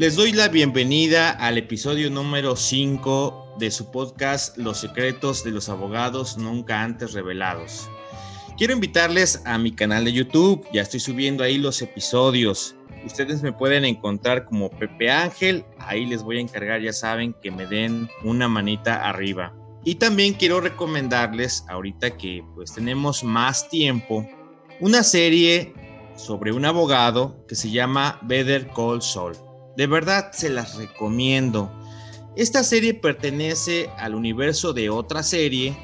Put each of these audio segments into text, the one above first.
Les doy la bienvenida al episodio número 5 de su podcast Los secretos de los abogados nunca antes revelados. Quiero invitarles a mi canal de YouTube, ya estoy subiendo ahí los episodios. Ustedes me pueden encontrar como Pepe Ángel, ahí les voy a encargar, ya saben, que me den una manita arriba. Y también quiero recomendarles, ahorita que pues tenemos más tiempo, una serie sobre un abogado que se llama Better Call Saul. De verdad se las recomiendo. Esta serie pertenece al universo de otra serie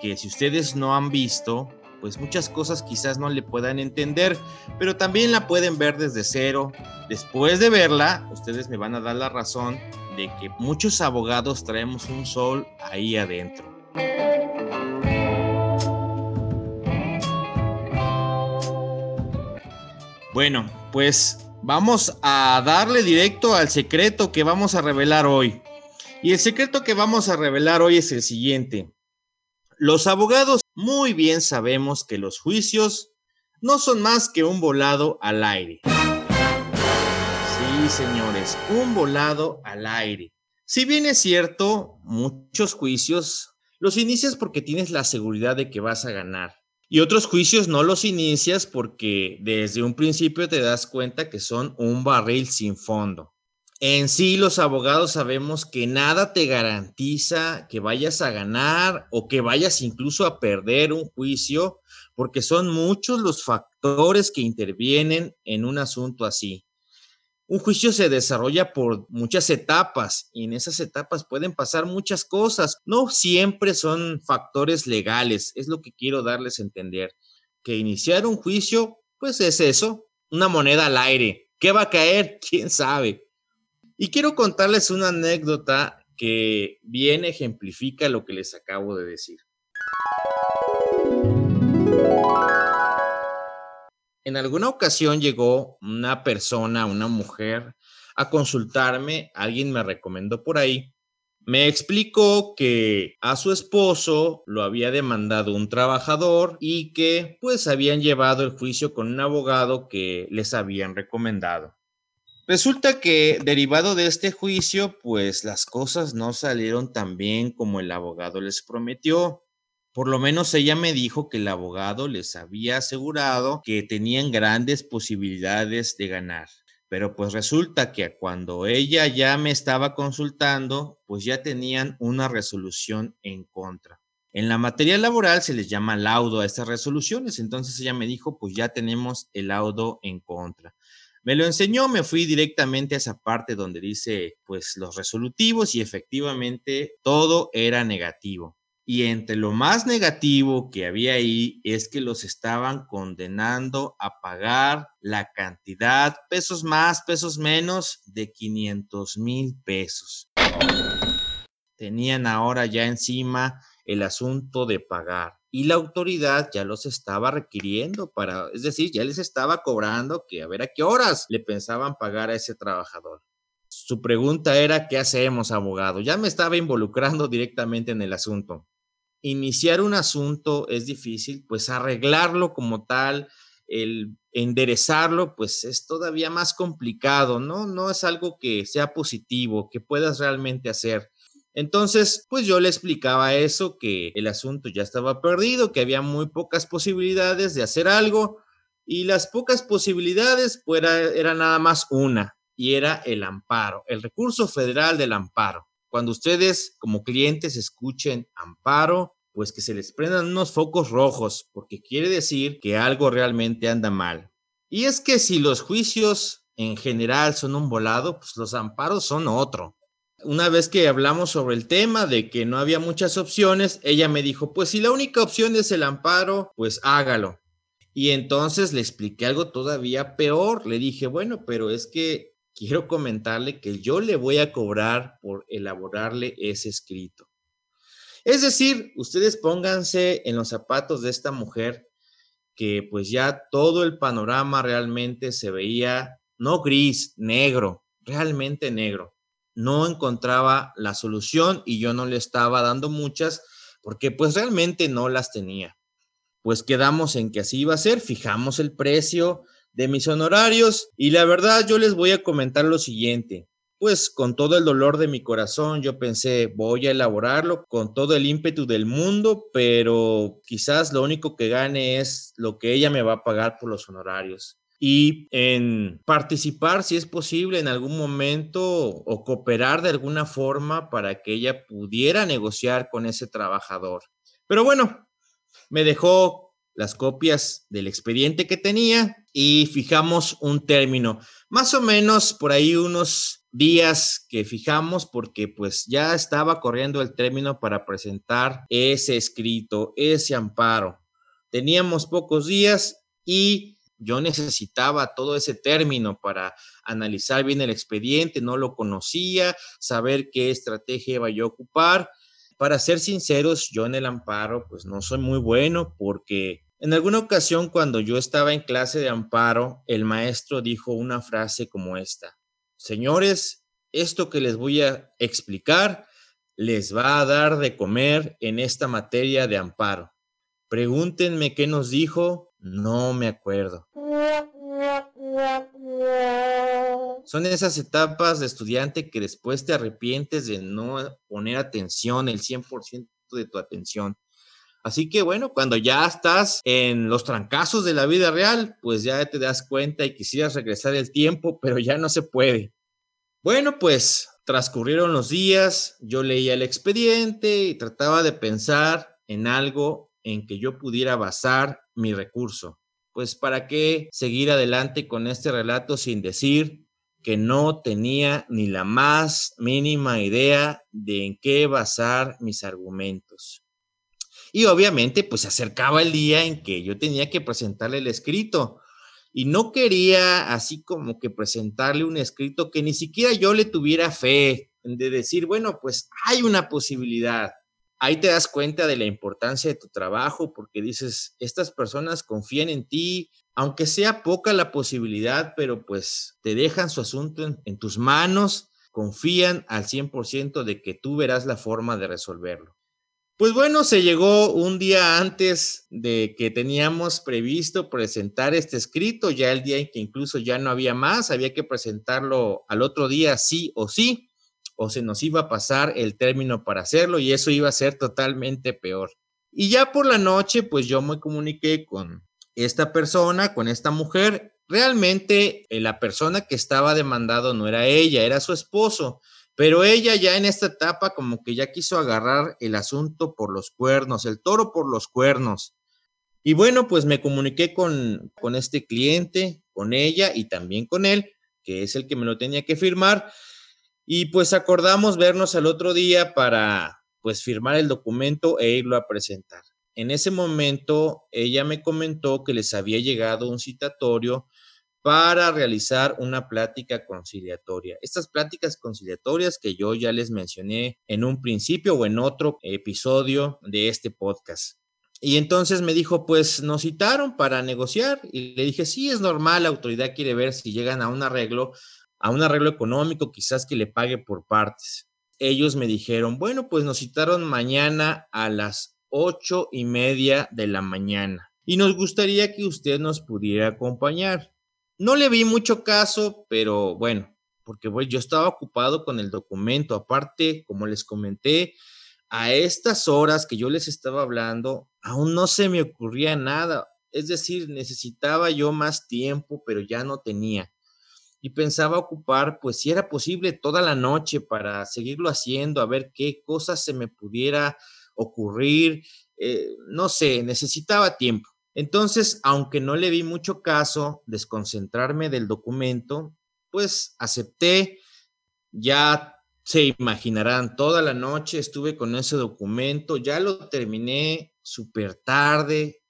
que si ustedes no han visto, pues muchas cosas quizás no le puedan entender, pero también la pueden ver desde cero. Después de verla, ustedes me van a dar la razón de que muchos abogados traemos un sol ahí adentro. Bueno, pues vamos a darle directo al secreto que vamos a revelar hoy. Y el secreto que vamos a revelar hoy es el siguiente. Los abogados muy bien sabemos que los juicios no son más que un volado al aire. Sí, señores, un volado al aire. Si bien es cierto, muchos juicios los inicias porque tienes la seguridad de que vas a ganar. Y otros juicios no los inicias porque desde un principio te das cuenta que son un barril sin fondo. En sí, los abogados sabemos que nada te garantiza que vayas a ganar o que vayas incluso a perder un juicio, porque son muchos los factores que intervienen en un asunto así. Un juicio se desarrolla por muchas etapas y en esas etapas pueden pasar muchas cosas. No siempre son factores legales, es lo que quiero darles a entender. Que iniciar un juicio, pues es eso, una moneda al aire. ¿Qué va a caer? ¿Quién sabe? Y quiero contarles una anécdota que bien ejemplifica lo que les acabo de decir. En alguna ocasión llegó una persona, una mujer, a consultarme, alguien me recomendó por ahí. Me explicó que a su esposo lo había demandado un trabajador y que pues habían llevado el juicio con un abogado que les habían recomendado. Resulta que derivado de este juicio, pues las cosas no salieron tan bien como el abogado les prometió. Por lo menos ella me dijo que el abogado les había asegurado que tenían grandes posibilidades de ganar. Pero pues resulta que cuando ella ya me estaba consultando, pues ya tenían una resolución en contra. En la materia laboral se les llama laudo a estas resoluciones, entonces ella me dijo, pues ya tenemos el laudo en contra. Me lo enseñó, me fui directamente a esa parte donde dice, pues, los resolutivos y efectivamente todo era negativo. Y entre lo más negativo que había ahí es que los estaban condenando a pagar la cantidad, pesos más, pesos menos, de 500 mil pesos. Tenían ahora ya encima el asunto de pagar y la autoridad ya los estaba requiriendo para, es decir, ya les estaba cobrando que a ver a qué horas le pensaban pagar a ese trabajador. Su pregunta era, ¿qué hacemos, abogado? Ya me estaba involucrando directamente en el asunto. Iniciar un asunto es difícil, pues arreglarlo como tal, el enderezarlo, pues es todavía más complicado, ¿no? No es algo que sea positivo, que puedas realmente hacer. Entonces, pues yo le explicaba eso, que el asunto ya estaba perdido, que había muy pocas posibilidades de hacer algo y las pocas posibilidades pues era, nada más una y era el amparo, el recurso federal del amparo. Cuando ustedes como clientes escuchen amparo, pues que se les prendan unos focos rojos, porque quiere decir que algo realmente anda mal. Y es que si los juicios en general son un volado, pues los amparos son otro una vez que hablamos sobre el tema de que no había muchas opciones, ella me dijo, pues si la única opción es el amparo, pues hágalo. Y entonces le expliqué algo todavía peor. Le dije, bueno, pero es que quiero comentarle que yo le voy a cobrar por elaborarle ese escrito. Es decir, ustedes pónganse en los zapatos de esta mujer que pues ya todo el panorama realmente se veía no gris, negro, realmente negro no encontraba la solución y yo no le estaba dando muchas porque pues realmente no las tenía. Pues quedamos en que así iba a ser, fijamos el precio de mis honorarios y la verdad yo les voy a comentar lo siguiente. Pues con todo el dolor de mi corazón yo pensé, voy a elaborarlo con todo el ímpetu del mundo, pero quizás lo único que gane es lo que ella me va a pagar por los honorarios y en participar, si es posible, en algún momento o cooperar de alguna forma para que ella pudiera negociar con ese trabajador. Pero bueno, me dejó las copias del expediente que tenía y fijamos un término, más o menos por ahí unos días que fijamos porque pues ya estaba corriendo el término para presentar ese escrito, ese amparo. Teníamos pocos días y yo necesitaba todo ese término para analizar bien el expediente, no lo conocía, saber qué estrategia iba yo a ocupar. Para ser sinceros, yo en el amparo pues no soy muy bueno porque en alguna ocasión cuando yo estaba en clase de amparo, el maestro dijo una frase como esta. Señores, esto que les voy a explicar les va a dar de comer en esta materia de amparo. Pregúntenme qué nos dijo no me acuerdo. Son esas etapas de estudiante que después te arrepientes de no poner atención, el 100% de tu atención. Así que bueno, cuando ya estás en los trancazos de la vida real, pues ya te das cuenta y quisieras regresar el tiempo, pero ya no se puede. Bueno, pues transcurrieron los días, yo leía el expediente y trataba de pensar en algo en que yo pudiera basar mi recurso. Pues para qué seguir adelante con este relato sin decir que no tenía ni la más mínima idea de en qué basar mis argumentos. Y obviamente pues se acercaba el día en que yo tenía que presentarle el escrito y no quería así como que presentarle un escrito que ni siquiera yo le tuviera fe de decir, bueno, pues hay una posibilidad ahí te das cuenta de la importancia de tu trabajo porque dices, estas personas confían en ti, aunque sea poca la posibilidad, pero pues te dejan su asunto en, tus manos, confían al 100% de que tú verás la forma de resolverlo. Pues bueno, se llegó un día antes de que teníamos previsto presentar este escrito, ya el día en que incluso ya no había más, había que presentarlo al otro día sí o sí o se nos iba a pasar el término para hacerlo y eso iba a ser totalmente peor. Y ya por la noche, pues yo me comuniqué con esta persona, con esta mujer. Realmente eh, la persona que estaba demandado no era ella, era su esposo, pero ella ya en esta etapa como que ya quiso agarrar el asunto por los cuernos, el toro por los cuernos. Y bueno, pues me comuniqué con, con este cliente, con ella y también con él, que es el que me lo tenía que firmar. Y pues acordamos vernos al otro día para pues firmar el documento e irlo a presentar. En ese momento ella me comentó que les había llegado un citatorio para realizar una plática conciliatoria. Estas pláticas conciliatorias que yo ya les mencioné en un principio o en otro episodio de este podcast. Y entonces me dijo, pues nos citaron para negociar y le dije, sí, es normal, la autoridad quiere ver si llegan a un arreglo a un arreglo económico, quizás que le pague por partes. Ellos me dijeron, bueno, pues nos citaron mañana a las ocho y media de la mañana y nos gustaría que usted nos pudiera acompañar. No le vi mucho caso, pero bueno, porque yo estaba ocupado con el documento. Aparte, como les comenté, a estas horas que yo les estaba hablando, aún no se me ocurría nada. Es decir, necesitaba yo más tiempo, pero ya no tenía y pensaba ocupar, pues si era posible, toda la noche para seguirlo haciendo, a ver qué cosas se me pudiera ocurrir, eh, no sé, necesitaba tiempo. Entonces, aunque no le vi mucho caso desconcentrarme del documento, pues acepté, ya se imaginarán, toda la noche estuve con ese documento, ya lo terminé súper tarde,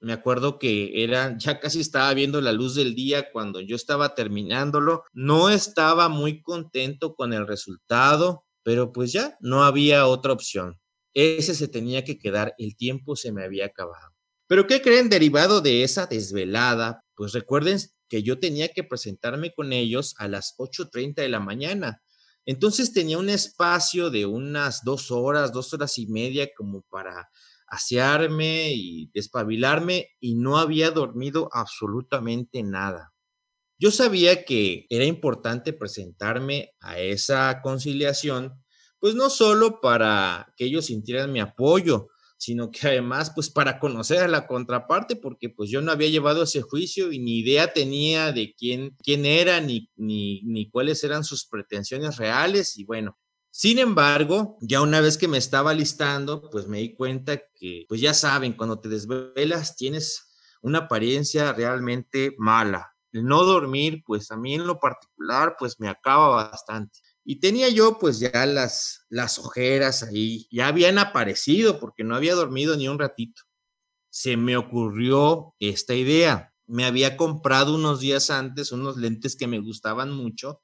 me acuerdo que era, ya casi estaba viendo la luz del día cuando yo estaba terminándolo. No estaba muy contento con el resultado, pero pues ya no había otra opción. Ese se tenía que quedar, el tiempo se me había acabado. Pero ¿qué creen derivado de esa desvelada? Pues recuerden que yo tenía que presentarme con ellos a las 8.30 de la mañana. Entonces tenía un espacio de unas dos horas, dos horas y media como para asearme y despabilarme y no había dormido absolutamente nada. Yo sabía que era importante presentarme a esa conciliación, pues no solo para que ellos sintieran mi apoyo, sino que además, pues para conocer a la contraparte, porque pues yo no había llevado ese juicio y ni idea tenía de quién, quién era, ni, ni, ni cuáles eran sus pretensiones reales, y bueno, sin embargo, ya una vez que me estaba listando, pues me di cuenta que, pues ya saben, cuando te desvelas tienes una apariencia realmente mala. El no dormir, pues a mí en lo particular, pues me acaba bastante. Y tenía yo pues ya las, las ojeras ahí, ya habían aparecido porque no había dormido ni un ratito. Se me ocurrió esta idea. Me había comprado unos días antes unos lentes que me gustaban mucho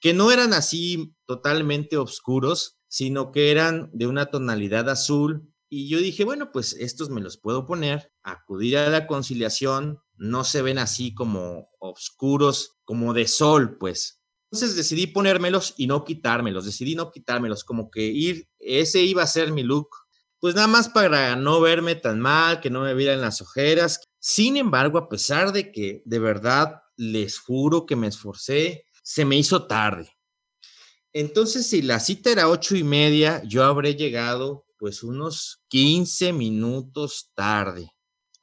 que no eran así totalmente oscuros, sino que eran de una tonalidad azul. Y yo dije, bueno, pues estos me los puedo poner, acudir a la conciliación, no se ven así como oscuros, como de sol, pues. Entonces decidí ponérmelos y no quitármelos, decidí no quitármelos, como que ir, ese iba a ser mi look, pues nada más para no verme tan mal, que no me vieran las ojeras. Sin embargo, a pesar de que de verdad les juro que me esforcé, se me hizo tarde. Entonces, si la cita era ocho y media, yo habré llegado pues unos 15 minutos tarde.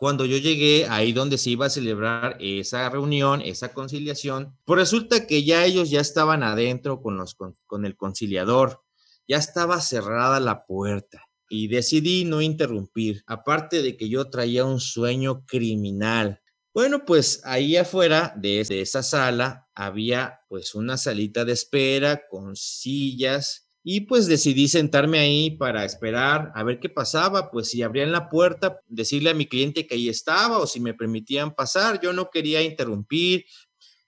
Cuando yo llegué ahí donde se iba a celebrar esa reunión, esa conciliación, pues resulta que ya ellos ya estaban adentro con, los, con, con el conciliador, ya estaba cerrada la puerta y decidí no interrumpir, aparte de que yo traía un sueño criminal. Bueno, pues ahí afuera de, esa sala había pues una salita de espera con sillas y pues decidí sentarme ahí para esperar a ver qué pasaba, pues si abrían la puerta, decirle a mi cliente que ahí estaba o si me permitían pasar, yo no quería interrumpir.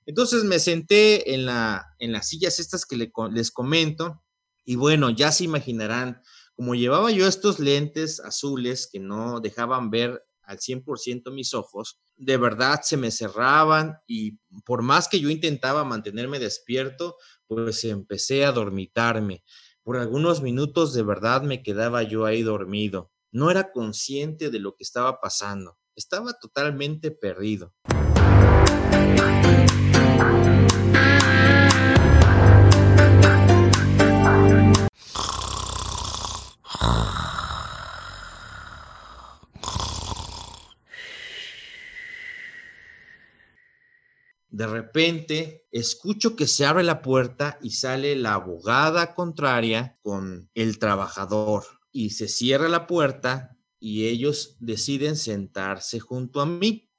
Entonces me senté en, la, en las sillas estas que les comento y bueno, ya se imaginarán, como llevaba yo estos lentes azules que no dejaban ver al 100% mis ojos, de verdad se me cerraban y por más que yo intentaba mantenerme despierto, pues empecé a dormitarme. Por algunos minutos de verdad me quedaba yo ahí dormido. No era consciente de lo que estaba pasando. Estaba totalmente perdido. De repente, escucho que se abre la puerta y sale la abogada contraria con el trabajador y se cierra la puerta y ellos deciden sentarse junto a mí.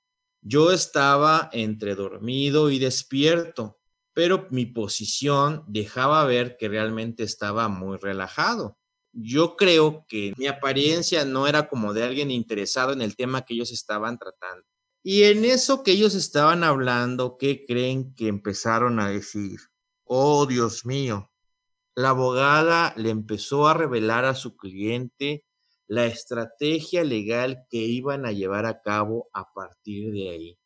Yo estaba entre dormido y despierto, pero mi posición dejaba ver que realmente estaba muy relajado. Yo creo que mi apariencia no era como de alguien interesado en el tema que ellos estaban tratando. Y en eso que ellos estaban hablando, ¿qué creen que empezaron a decir? Oh, Dios mío. La abogada le empezó a revelar a su cliente la estrategia legal que iban a llevar a cabo a partir de ahí.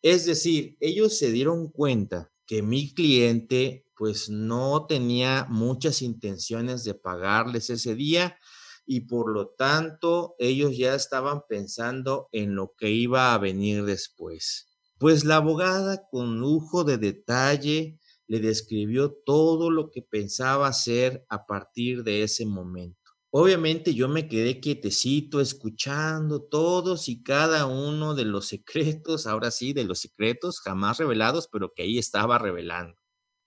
Es decir, ellos se dieron cuenta que mi cliente pues no tenía muchas intenciones de pagarles ese día y por lo tanto ellos ya estaban pensando en lo que iba a venir después. Pues la abogada con lujo de detalle le describió todo lo que pensaba hacer a partir de ese momento. Obviamente yo me quedé quietecito escuchando todos y cada uno de los secretos, ahora sí, de los secretos jamás revelados, pero que ahí estaba revelando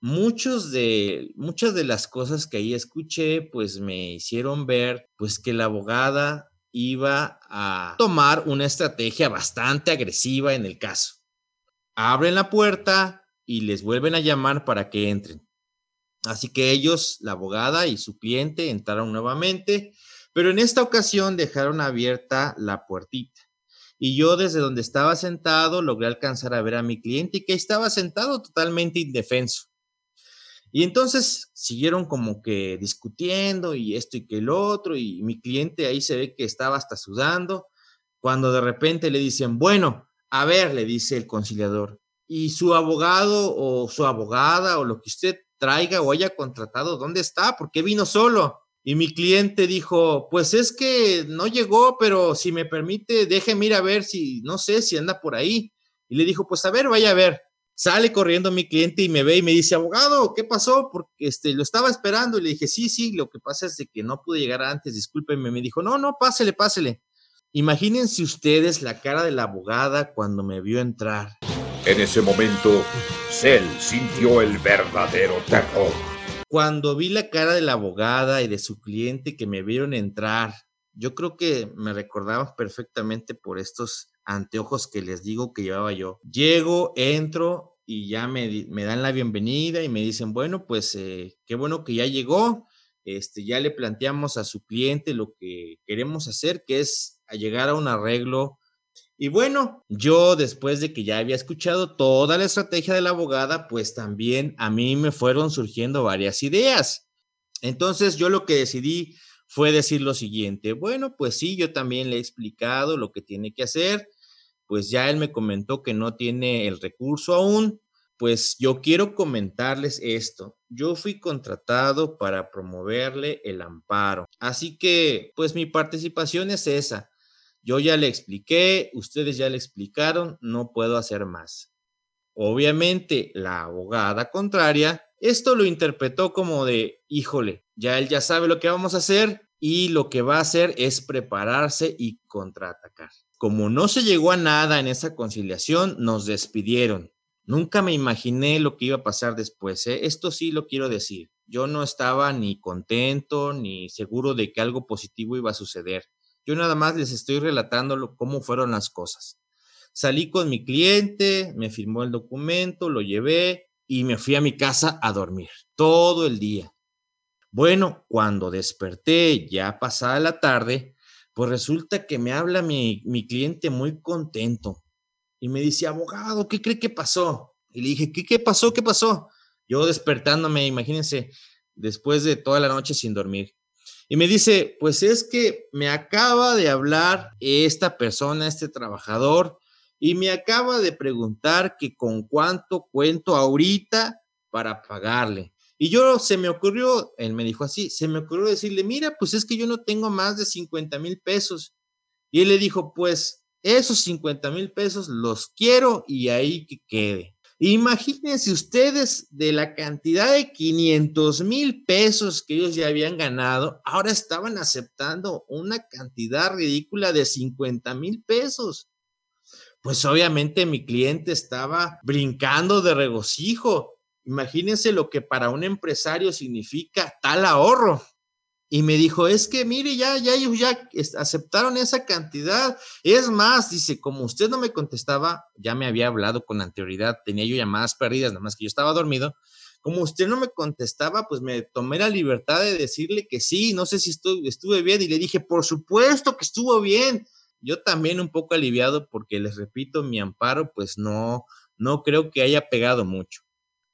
muchos de, muchas de las cosas que ahí escuché, pues me hicieron ver, pues que la abogada iba a tomar una estrategia bastante agresiva en el caso. Abren la puerta y les vuelven a llamar para que entren. Así que ellos, la abogada y su cliente, entraron nuevamente, pero en esta ocasión dejaron abierta la puertita. Y yo desde donde estaba sentado logré alcanzar a ver a mi cliente que estaba sentado totalmente indefenso. Y entonces siguieron como que discutiendo y esto y que el otro, y mi cliente ahí se ve que estaba hasta sudando, cuando de repente le dicen, bueno, a ver, le dice el conciliador, y su abogado o su abogada o lo que usted traiga o haya contratado, ¿dónde está? ¿Por qué vino solo? Y mi cliente dijo, pues es que no llegó, pero si me permite, déjeme ir a ver si, no sé, si anda por ahí. Y le dijo, pues a ver, vaya a ver. Sale corriendo mi cliente y me ve y me dice, abogado, ¿qué pasó? Porque este, lo estaba esperando. Y le dije, sí, sí, lo que pasa es de que no pude llegar antes, discúlpeme. Me dijo, no, no, pásele, pásele. Imagínense ustedes la cara de la abogada cuando me vio entrar. En ese momento, Cell sintió el verdadero terror. Cuando vi la cara de la abogada y de su cliente que me vieron entrar, yo creo que me recordaba perfectamente por estos anteojos que les digo que llevaba yo. Llego, entro y ya me, me dan la bienvenida y me dicen, bueno, pues eh, qué bueno que ya llegó. Este, ya le planteamos a su cliente lo que queremos hacer, que es llegar a un arreglo. Y bueno, yo después de que ya había escuchado toda la estrategia de la abogada, pues también a mí me fueron surgiendo varias ideas. Entonces yo lo que decidí fue decir lo siguiente, bueno, pues sí, yo también le he explicado lo que tiene que hacer, pues ya él me comentó que no tiene el recurso aún, pues yo quiero comentarles esto. Yo fui contratado para promoverle el amparo. Así que, pues mi participación es esa. Yo ya le expliqué, ustedes ya le explicaron, no puedo hacer más. Obviamente, la abogada contraria, esto lo interpretó como de, híjole, ya él ya sabe lo que vamos a hacer y lo que va a hacer es prepararse y contraatacar. Como no se llegó a nada en esa conciliación, nos despidieron. Nunca me imaginé lo que iba a pasar después. ¿eh? Esto sí lo quiero decir. Yo no estaba ni contento ni seguro de que algo positivo iba a suceder. Yo nada más les estoy relatando cómo fueron las cosas. Salí con mi cliente, me firmó el documento, lo llevé y me fui a mi casa a dormir todo el día. Bueno, cuando desperté ya pasada la tarde, pues resulta que me habla mi, mi cliente muy contento y me dice, abogado, ¿qué cree que pasó? Y le dije, ¿qué, qué pasó? ¿Qué pasó? Yo despertándome, imagínense, después de toda la noche sin dormir. Y me dice, pues es que me acaba de hablar esta persona, este trabajador, y me acaba de preguntar que con cuánto cuento ahorita para pagarle. Y yo se me ocurrió, él me dijo así, se me ocurrió decirle, mira, pues es que yo no tengo más de 50 mil pesos. Y él le dijo, pues esos 50 mil pesos los quiero y ahí que quede. Imagínense ustedes de la cantidad de 500 mil pesos que ellos ya habían ganado, ahora estaban aceptando una cantidad ridícula de 50 mil pesos. Pues obviamente mi cliente estaba brincando de regocijo. Imagínense lo que para un empresario significa tal ahorro y me dijo, es que mire, ya, ya ya aceptaron esa cantidad. Es más, dice, como usted no me contestaba, ya me había hablado con anterioridad, tenía yo llamadas perdidas, nada más que yo estaba dormido. Como usted no me contestaba, pues me tomé la libertad de decirle que sí, no sé si estuve, estuve bien y le dije, por supuesto que estuvo bien. Yo también un poco aliviado porque les repito, mi amparo pues no, no creo que haya pegado mucho.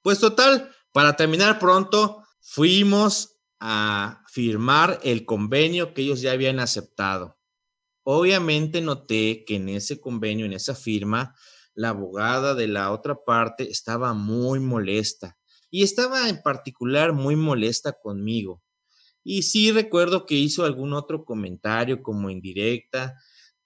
Pues total, para terminar pronto, fuimos a firmar el convenio que ellos ya habían aceptado. Obviamente noté que en ese convenio, en esa firma, la abogada de la otra parte estaba muy molesta y estaba en particular muy molesta conmigo. Y sí recuerdo que hizo algún otro comentario como indirecta,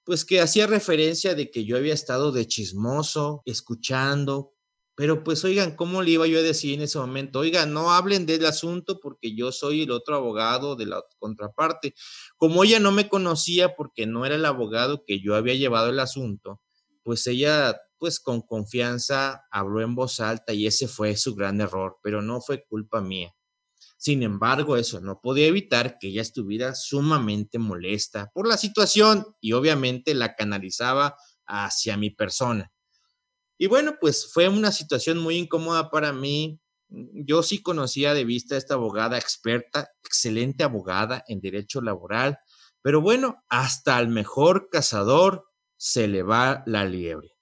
pues que hacía referencia de que yo había estado de chismoso, escuchando, pero pues oigan, ¿cómo le iba yo a decir en ese momento? Oigan, no hablen del asunto porque yo soy el otro abogado de la contraparte. Como ella no me conocía porque no era el abogado que yo había llevado el asunto, pues ella pues con confianza habló en voz alta y ese fue su gran error, pero no fue culpa mía. Sin embargo, eso no podía evitar que ella estuviera sumamente molesta por la situación y obviamente la canalizaba hacia mi persona. Y bueno, pues fue una situación muy incómoda para mí. Yo sí conocía de vista a esta abogada experta, excelente abogada en derecho laboral, pero bueno, hasta al mejor cazador se le va la liebre.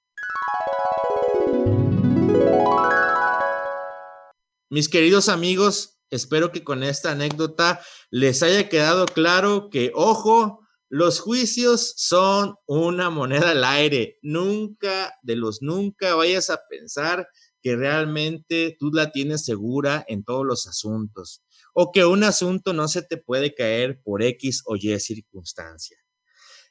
Mis queridos amigos, espero que con esta anécdota les haya quedado claro que, ojo, los juicios son una moneda al aire. Nunca, de los nunca vayas a pensar que realmente tú la tienes segura en todos los asuntos. o que un asunto no se te puede caer por X o Y circunstancia.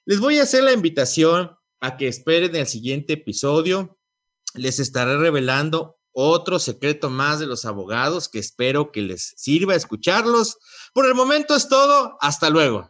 Les voy a hacer la invitación a que esperen el siguiente episodio. Les estaré revelando otro secreto más de los abogados que espero que les sirva escucharlos. Por el momento es todo. Hasta luego.